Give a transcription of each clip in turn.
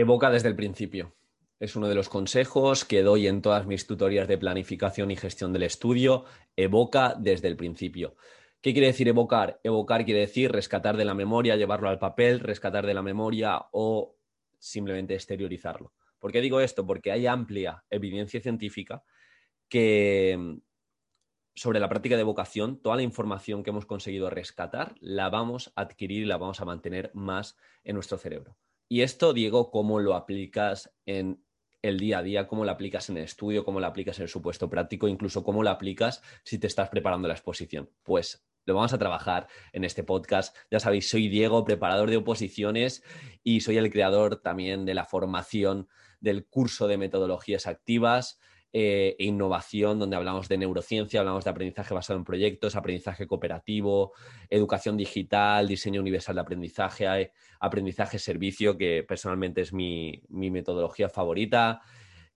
Evoca desde el principio. Es uno de los consejos que doy en todas mis tutorías de planificación y gestión del estudio. Evoca desde el principio. ¿Qué quiere decir evocar? Evocar quiere decir rescatar de la memoria, llevarlo al papel, rescatar de la memoria o simplemente exteriorizarlo. ¿Por qué digo esto? Porque hay amplia evidencia científica que sobre la práctica de evocación, toda la información que hemos conseguido rescatar la vamos a adquirir y la vamos a mantener más en nuestro cerebro. Y esto, Diego, ¿cómo lo aplicas en el día a día? ¿Cómo lo aplicas en el estudio? ¿Cómo lo aplicas en el supuesto práctico? Incluso cómo lo aplicas si te estás preparando la exposición. Pues lo vamos a trabajar en este podcast. Ya sabéis, soy Diego, preparador de oposiciones y soy el creador también de la formación del curso de metodologías activas eh, innovación, donde hablamos de neurociencia, hablamos de aprendizaje basado en proyectos, aprendizaje cooperativo, educación digital, diseño universal de aprendizaje, aprendizaje servicio, que personalmente es mi, metodología favorita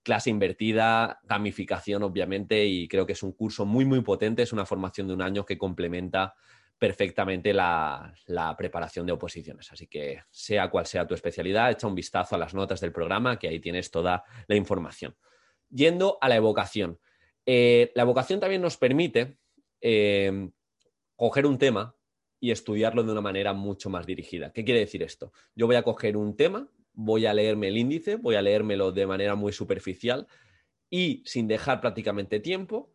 clase invertida, gamificación, obviamente, y creo que es un curso muy, muy potente, es una formación de un año que complementa perfectamente la, preparación de oposiciones. Así que, sea cual sea tu especialidad, echa un vistazo a las notas del programa, que ahí tienes toda la información yendo a la evocación. Eh, la evocación también nos permite eh, coger un tema y estudiarlo de una manera mucho más dirigida. ¿Qué quiere decir esto? Yo voy a coger un tema, voy a leerme el índice, voy a leérmelo de manera muy superficial y sin dejar prácticamente tiempo,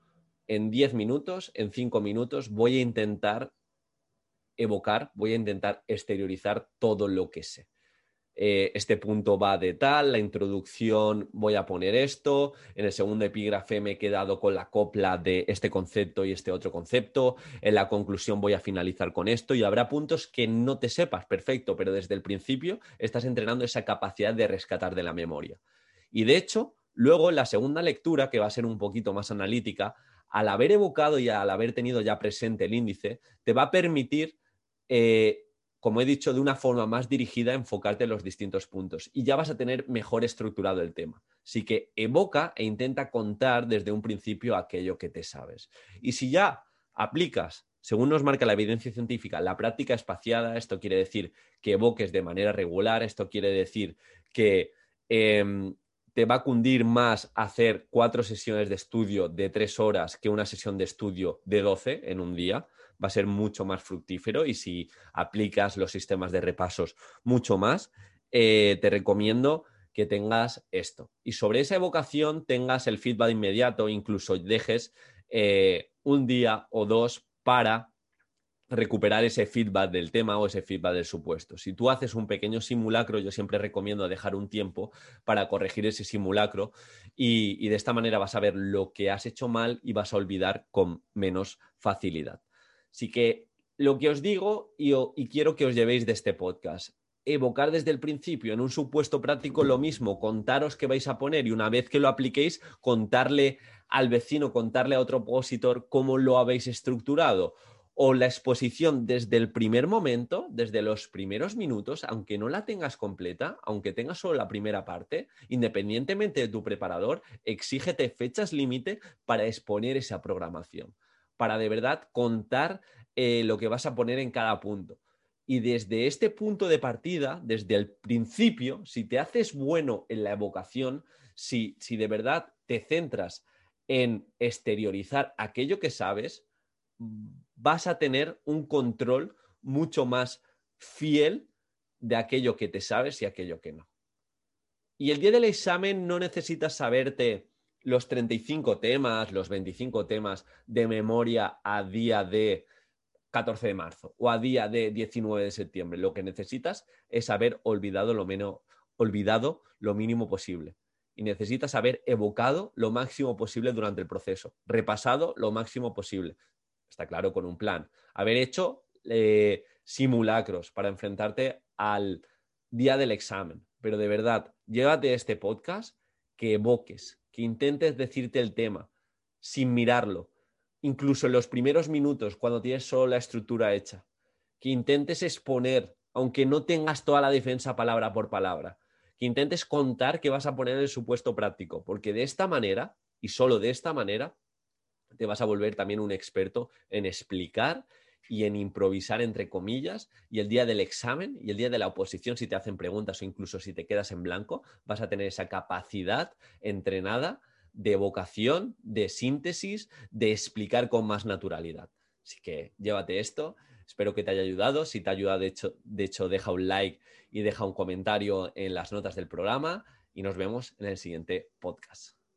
en 10 minutos, en 5 minutos, voy a intentar evocar, voy a intentar exteriorizar todo lo que sé. Eh, este punto va de tal, la introducción voy a poner esto, en el segundo epígrafe me he quedado con la copla de este concepto y este otro concepto, en la conclusión voy a finalizar con esto y habrá puntos que no te sepas, perfecto, pero desde el principio estás entrenando esa capacidad de rescatar de la memoria. Y de hecho, luego en la segunda lectura, que va a ser un poquito más analítica, al haber evocado y al haber tenido ya presente el índice, te va a permitir eh, como he dicho, de una forma más dirigida, enfocarte en los distintos puntos y ya vas a tener mejor estructurado el tema. Así que evoca e intenta contar desde un principio aquello que te sabes. Y si ya aplicas, según nos marca la evidencia científica, la práctica espaciada, esto quiere decir que evoques de manera regular, esto quiere decir que em, te va a cundir más hacer cuatro sesiones de estudio de tres horas que una sesión de estudio de doce en un día va a ser mucho más fructífero y si aplicas los sistemas de repasos mucho más, eh, te recomiendo que tengas esto. Y sobre esa evocación tengas el feedback inmediato, incluso dejes eh, un día o dos para recuperar ese feedback del tema o ese feedback del supuesto. Si tú haces un pequeño simulacro, yo siempre recomiendo dejar un tiempo para corregir ese simulacro y de esta manera vas a ver lo que has hecho mal y vas a olvidar con menos facilidad. Así que lo que os digo y, quiero que os llevéis de este podcast, evocar desde el principio en un supuesto práctico lo mismo, contaros qué vais a poner y una vez que lo apliquéis, contarle al vecino, contarle a otro opositor cómo lo habéis estructurado. O la exposición desde el primer momento, desde los primeros minutos, aunque no la tengas completa, aunque tengas solo la primera parte, independientemente de tu preparador, exígete fechas límite para exponer esa programación para de verdad contar eh, lo que vas a poner en cada punto. Y desde este punto de partida, desde el principio, si te haces bueno en la evocación, si, si de verdad te centras en exteriorizar aquello que sabes, vas a tener un control mucho más fiel de aquello que te sabes y aquello que no. Y el día del examen no necesitas saberte los 35 temas, los 25 temas de memoria a día de 14 de marzo o a día de 19 de septiembre. Lo que necesitas es haber olvidado lo, menos, olvidado lo mínimo posible. Y necesitas haber evocado lo máximo posible durante el proceso, repasado lo máximo posible. Está claro, con un plan. Haber hecho eh, simulacros para enfrentarte al día del examen. Pero de verdad, llévate este podcast, que evoques, que intentes decirte el tema sin mirarlo, incluso en los primeros minutos, cuando tienes solo la estructura hecha, que intentes exponer, aunque no tengas toda la defensa palabra por palabra, que intentes contar qué vas a poner el supuesto práctico, porque de esta manera, y solo de esta manera, te vas a volver también un experto en explicar y en improvisar entre comillas, y el día del examen y el día de la oposición, si te hacen preguntas o incluso si te quedas en blanco, vas a tener esa capacidad entrenada de vocación, de síntesis, de explicar con más naturalidad. Así que llévate esto, espero que te haya ayudado, si te ha ayudado, de hecho, de hecho deja un like y deja un comentario en las notas del programa y nos vemos en el siguiente podcast.